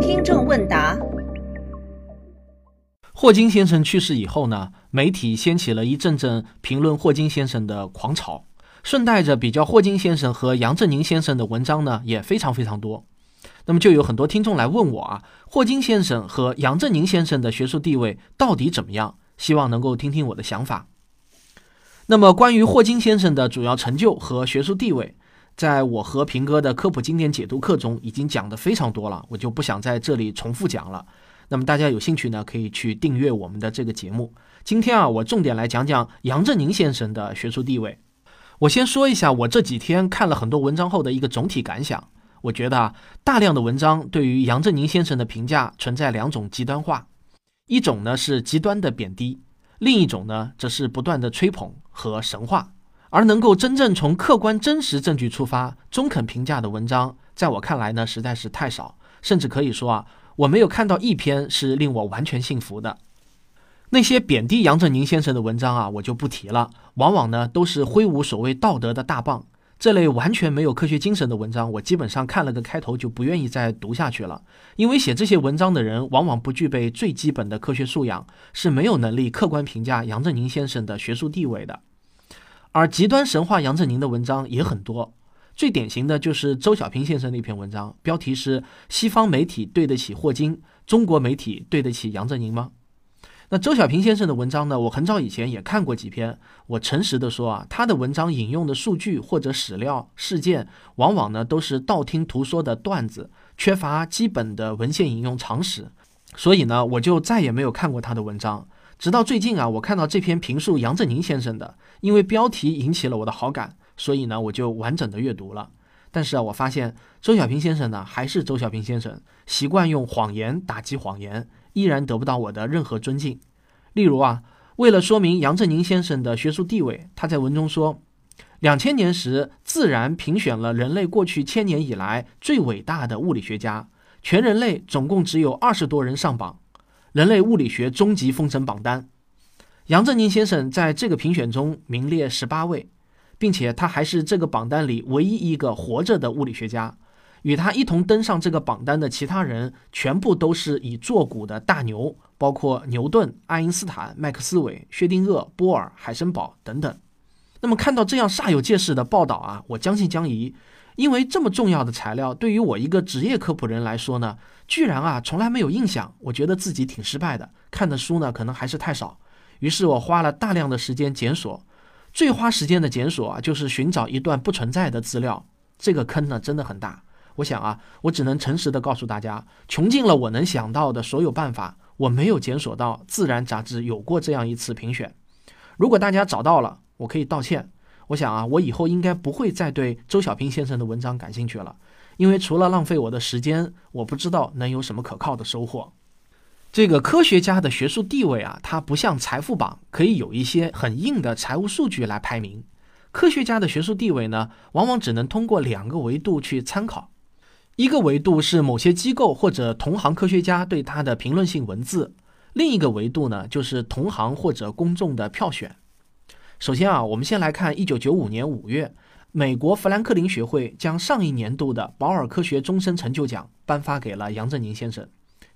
听众问答：霍金先生去世以后呢，媒体掀起了一阵阵评论霍金先生的狂潮，顺带着比较霍金先生和杨振宁先生的文章呢也非常非常多。那么就有很多听众来问我啊，霍金先生和杨振宁先生的学术地位到底怎么样？希望能够听听我的想法。那么关于霍金先生的主要成就和学术地位，在我和平哥的科普经典解读课中已经讲的非常多了，我就不想在这里重复讲了。那么大家有兴趣呢，可以去订阅我们的这个节目。今天啊，我重点来讲讲杨振宁先生的学术地位。我先说一下我这几天看了很多文章后的一个总体感想。我觉得啊，大量的文章对于杨振宁先生的评价存在两种极端化，一种呢是极端的贬低，另一种呢则是不断的吹捧和神话。而能够真正从客观真实证据出发中肯评价的文章，在我看来呢实在是太少，甚至可以说啊，我没有看到一篇是令我完全信服的。那些贬低杨振宁先生的文章啊，我就不提了，往往呢都是挥舞所谓道德的大棒。这类完全没有科学精神的文章，我基本上看了个开头就不愿意再读下去了。因为写这些文章的人往往不具备最基本的科学素养，是没有能力客观评价杨振宁先生的学术地位的。而极端神话杨振宁的文章也很多，最典型的就是周小平先生那篇文章，标题是“西方媒体对得起霍金，中国媒体对得起杨振宁吗？”那周小平先生的文章呢？我很早以前也看过几篇。我诚实的说啊，他的文章引用的数据或者史料事件，往往呢都是道听途说的段子，缺乏基本的文献引用常识。所以呢，我就再也没有看过他的文章。直到最近啊，我看到这篇评述杨振宁先生的，因为标题引起了我的好感，所以呢，我就完整的阅读了。但是啊，我发现周小平先生呢，还是周小平先生，习惯用谎言打击谎言。依然得不到我的任何尊敬。例如啊，为了说明杨振宁先生的学术地位，他在文中说，两千年时，《自然》评选了人类过去千年以来最伟大的物理学家，全人类总共只有二十多人上榜，人类物理学终极封神榜单。杨振宁先生在这个评选中名列十八位，并且他还是这个榜单里唯一一个活着的物理学家。与他一同登上这个榜单的其他人，全部都是已作古的大牛，包括牛顿、爱因斯坦、麦克斯韦、薛定谔、波尔、海森堡等等。那么看到这样煞有介事的报道啊，我将信将疑，因为这么重要的材料，对于我一个职业科普人来说呢，居然啊从来没有印象。我觉得自己挺失败的，看的书呢可能还是太少。于是我花了大量的时间检索，最花时间的检索啊，就是寻找一段不存在的资料。这个坑呢真的很大。我想啊，我只能诚实的告诉大家，穷尽了我能想到的所有办法，我没有检索到《自然》杂志有过这样一次评选。如果大家找到了，我可以道歉。我想啊，我以后应该不会再对周小平先生的文章感兴趣了，因为除了浪费我的时间，我不知道能有什么可靠的收获。这个科学家的学术地位啊，它不像财富榜可以有一些很硬的财务数据来排名，科学家的学术地位呢，往往只能通过两个维度去参考。一个维度是某些机构或者同行科学家对他的评论性文字，另一个维度呢就是同行或者公众的票选。首先啊，我们先来看一九九五年五月，美国富兰克林学会将上一年度的保尔科学终身成就奖颁发给了杨振宁先生，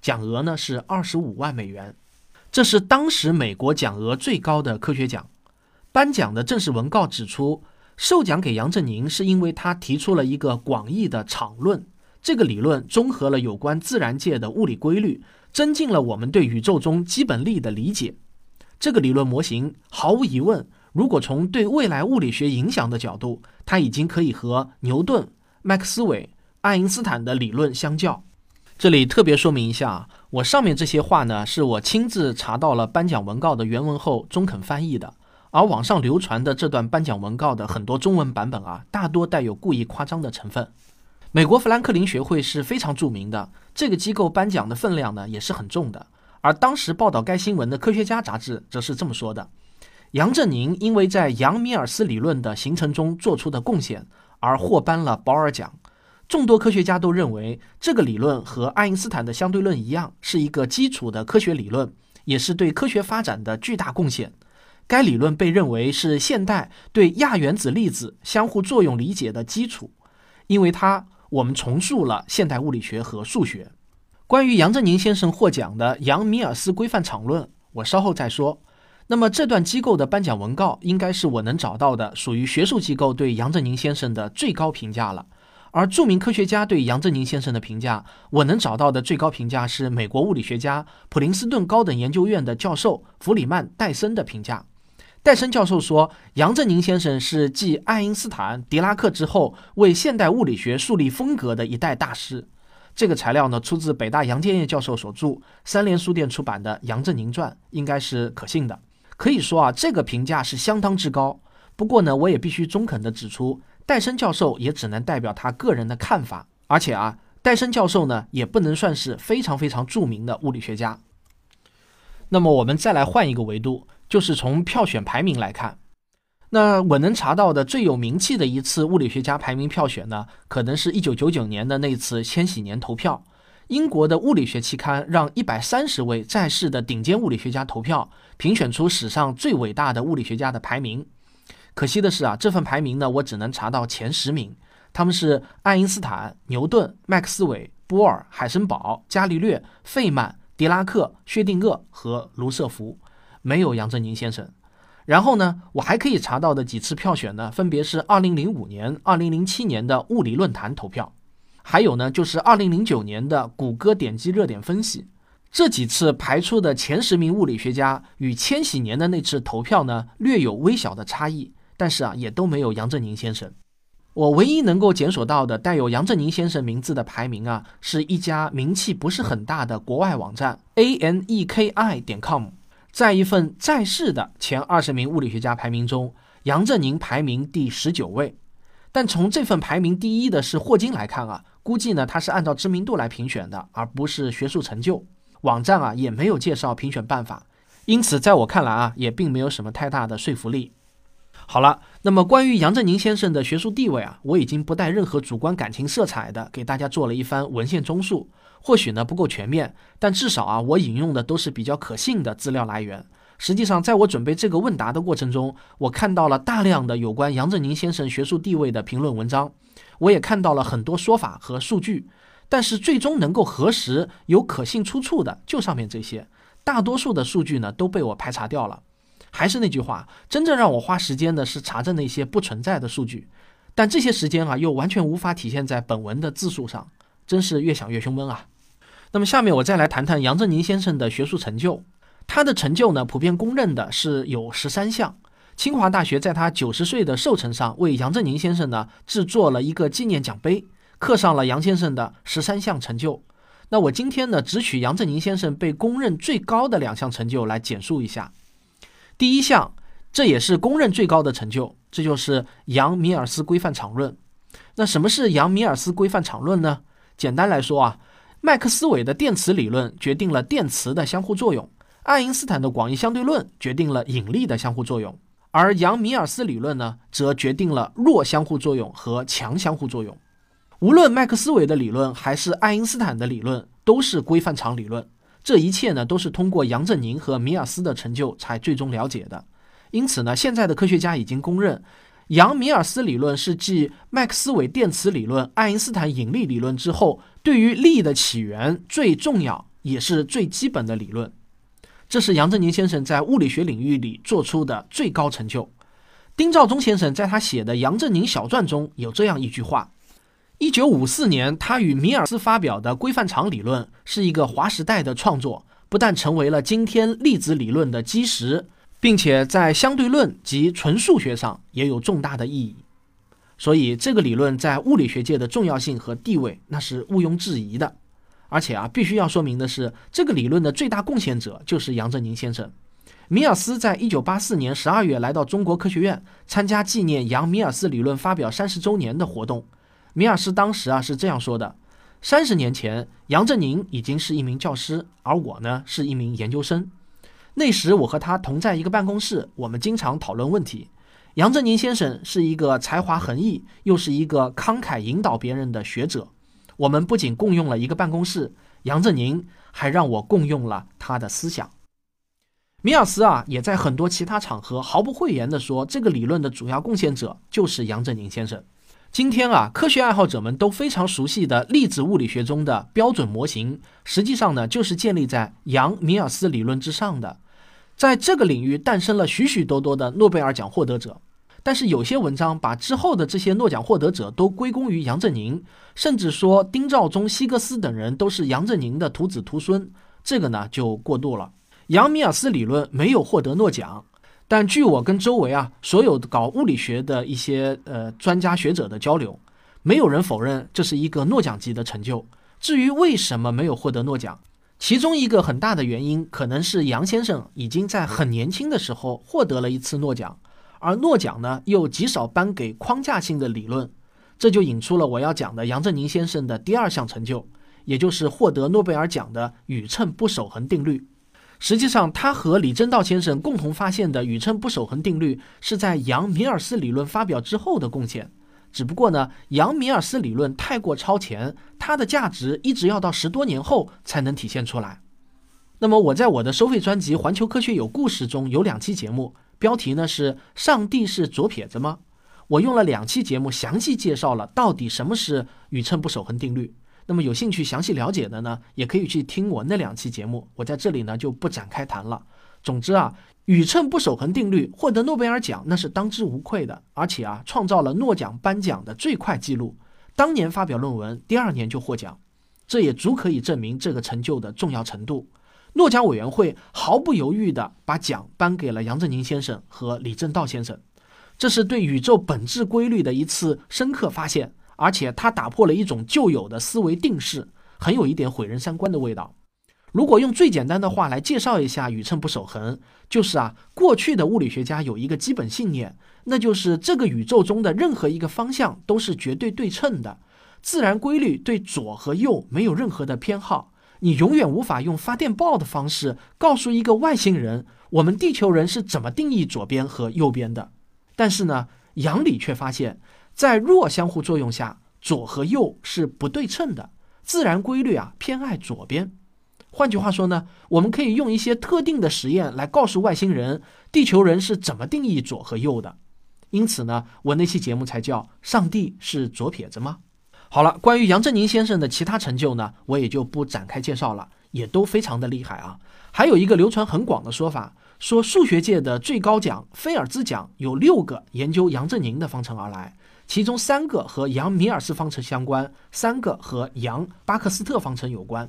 奖额呢是二十五万美元，这是当时美国奖额最高的科学奖。颁奖的正式文告指出，授奖给杨振宁是因为他提出了一个广义的场论。这个理论综合了有关自然界的物理规律，增进了我们对宇宙中基本力的理解。这个理论模型毫无疑问，如果从对未来物理学影响的角度，它已经可以和牛顿、麦克斯韦、爱因斯坦的理论相较。这里特别说明一下，我上面这些话呢，是我亲自查到了颁奖文告的原文后中肯翻译的，而网上流传的这段颁奖文告的很多中文版本啊，大多带有故意夸张的成分。美国富兰克林学会是非常著名的，这个机构颁奖的分量呢也是很重的。而当时报道该新闻的《科学家》杂志则是这么说的：杨振宁因为在杨米尔斯理论的形成中做出的贡献而获颁了保尔奖。众多科学家都认为，这个理论和爱因斯坦的相对论一样，是一个基础的科学理论，也是对科学发展的巨大贡献。该理论被认为是现代对亚原子粒子相互作用理解的基础，因为它。我们重塑了现代物理学和数学。关于杨振宁先生获奖的杨米尔斯规范场论，我稍后再说。那么这段机构的颁奖文告，应该是我能找到的属于学术机构对杨振宁先生的最高评价了。而著名科学家对杨振宁先生的评价，我能找到的最高评价是美国物理学家普林斯顿高等研究院的教授弗里曼·戴森的评价。戴森教授说，杨振宁先生是继爱因斯坦、狄拉克之后，为现代物理学树立风格的一代大师。这个材料呢，出自北大杨建业教授所著、三联书店出版的《杨振宁传》，应该是可信的。可以说啊，这个评价是相当之高。不过呢，我也必须中肯的指出。戴森教授也只能代表他个人的看法，而且啊，戴森教授呢也不能算是非常非常著名的物理学家。那么我们再来换一个维度，就是从票选排名来看，那我能查到的最有名气的一次物理学家排名票选呢，可能是一九九九年的那次千禧年投票，英国的物理学期刊让一百三十位在世的顶尖物理学家投票，评选出史上最伟大的物理学家的排名。可惜的是啊，这份排名呢，我只能查到前十名，他们是爱因斯坦、牛顿、麦克斯韦、波尔、海森堡、伽利略、费曼、狄拉克、薛定谔和卢瑟福，没有杨振宁先生。然后呢，我还可以查到的几次票选呢，分别是2005年、2007年的物理论坛投票，还有呢就是2009年的谷歌点击热点分析。这几次排出的前十名物理学家与千禧年的那次投票呢，略有微小的差异。但是啊，也都没有杨振宁先生。我唯一能够检索到的带有杨振宁先生名字的排名啊，是一家名气不是很大的国外网站 a n e k i 点 com，在一份在世的前二十名物理学家排名中，杨振宁排名第十九位。但从这份排名第一的是霍金来看啊，估计呢他是按照知名度来评选的，而不是学术成就。网站啊也没有介绍评选办法，因此在我看来啊，也并没有什么太大的说服力。好了，那么关于杨振宁先生的学术地位啊，我已经不带任何主观感情色彩的给大家做了一番文献综述。或许呢不够全面，但至少啊，我引用的都是比较可信的资料来源。实际上，在我准备这个问答的过程中，我看到了大量的有关杨振宁先生学术地位的评论文章，我也看到了很多说法和数据。但是最终能够核实有可信出处的，就上面这些。大多数的数据呢都被我排查掉了。还是那句话，真正让我花时间的是查证那些不存在的数据，但这些时间啊，又完全无法体现在本文的字数上，真是越想越胸闷啊。那么下面我再来谈谈杨振宁先生的学术成就。他的成就呢，普遍公认的是有十三项。清华大学在他九十岁的寿辰上，为杨振宁先生呢制作了一个纪念奖杯，刻上了杨先生的十三项成就。那我今天呢，只取杨振宁先生被公认最高的两项成就来简述一下。第一项，这也是公认最高的成就，这就是杨米尔斯规范场论。那什么是杨米尔斯规范场论呢？简单来说啊，麦克斯韦的电磁理论决定了电磁的相互作用，爱因斯坦的广义相对论决定了引力的相互作用，而杨米尔斯理论呢，则决定了弱相互作用和强相互作用。无论麦克斯韦的理论还是爱因斯坦的理论，都是规范场理论。这一切呢，都是通过杨振宁和米尔斯的成就才最终了解的。因此呢，现在的科学家已经公认，杨米尔斯理论是继麦克斯韦电磁理论、爱因斯坦引力理论之后，对于力的起源最重要也是最基本的理论。这是杨振宁先生在物理学领域里做出的最高成就。丁肇中先生在他写的《杨振宁小传》中有这样一句话。一九五四年，他与米尔斯发表的规范场理论是一个划时代的创作，不但成为了今天粒子理论的基石，并且在相对论及纯数学上也有重大的意义。所以，这个理论在物理学界的重要性和地位那是毋庸置疑的。而且啊，必须要说明的是，这个理论的最大贡献者就是杨振宁先生。米尔斯在一九八四年十二月来到中国科学院，参加纪念杨米尔斯理论发表三十周年的活动。米尔斯当时啊是这样说的：三十年前，杨振宁已经是一名教师，而我呢是一名研究生。那时我和他同在一个办公室，我们经常讨论问题。杨振宁先生是一个才华横溢，又是一个慷慨引导别人的学者。我们不仅共用了一个办公室，杨振宁还让我共用了他的思想。米尔斯啊也在很多其他场合毫不讳言地说，这个理论的主要贡献者就是杨振宁先生。今天啊，科学爱好者们都非常熟悉的粒子物理学中的标准模型，实际上呢，就是建立在杨米尔斯理论之上的。在这个领域诞生了许许多多的诺贝尔奖获得者。但是有些文章把之后的这些诺奖获得者都归功于杨振宁，甚至说丁肇中、希格斯等人都是杨振宁的徒子徒孙，这个呢就过度了。杨米尔斯理论没有获得诺奖，但据我跟周围啊所有搞物理学的一些呃专家学者的交流，没有人否认这是一个诺奖级的成就。至于为什么没有获得诺奖，其中一个很大的原因可能是杨先生已经在很年轻的时候获得了一次诺奖。而诺奖呢，又极少颁给框架性的理论，这就引出了我要讲的杨振宁先生的第二项成就，也就是获得诺贝尔奖的宇称不守恒定律。实际上，他和李政道先生共同发现的宇称不守恒定律是在杨米尔斯理论发表之后的贡献。只不过呢，杨米尔斯理论太过超前，它的价值一直要到十多年后才能体现出来。那么，我在我的收费专辑《环球科学有故事》中有两期节目。标题呢是“上帝是左撇子吗？”我用了两期节目详细介绍了到底什么是宇称不守恒定律。那么有兴趣详细了解的呢，也可以去听我那两期节目。我在这里呢就不展开谈了。总之啊，宇称不守恒定律获得诺贝尔奖那是当之无愧的，而且啊创造了诺奖颁奖的最快记录。当年发表论文，第二年就获奖，这也足可以证明这个成就的重要程度。诺奖委员会毫不犹豫地把奖颁给了杨振宁先生和李政道先生，这是对宇宙本质规律的一次深刻发现，而且它打破了一种旧有的思维定式，很有一点毁人三观的味道。如果用最简单的话来介绍一下宇称不守恒，就是啊，过去的物理学家有一个基本信念，那就是这个宇宙中的任何一个方向都是绝对对称的，自然规律对左和右没有任何的偏好。你永远无法用发电报的方式告诉一个外星人，我们地球人是怎么定义左边和右边的。但是呢，杨理却发现，在弱相互作用下，左和右是不对称的，自然规律啊偏爱左边。换句话说呢，我们可以用一些特定的实验来告诉外星人，地球人是怎么定义左和右的。因此呢，我那期节目才叫“上帝是左撇子吗”。好了，关于杨振宁先生的其他成就呢，我也就不展开介绍了，也都非常的厉害啊。还有一个流传很广的说法，说数学界的最高奖菲尔兹奖有六个研究杨振宁的方程而来，其中三个和杨米尔斯方程相关，三个和杨巴克斯特方程有关。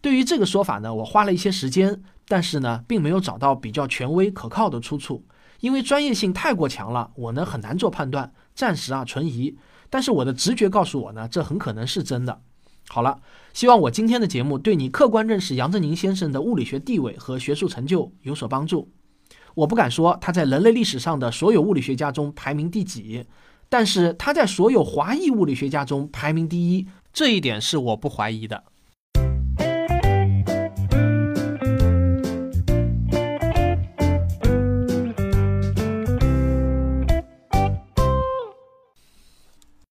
对于这个说法呢，我花了一些时间，但是呢，并没有找到比较权威可靠的出处，因为专业性太过强了，我呢很难做判断，暂时啊存疑。但是我的直觉告诉我呢，这很可能是真的。好了，希望我今天的节目对你客观认识杨振宁先生的物理学地位和学术成就有所帮助。我不敢说他在人类历史上的所有物理学家中排名第几，但是他在所有华裔物理学家中排名第一，这一点是我不怀疑的。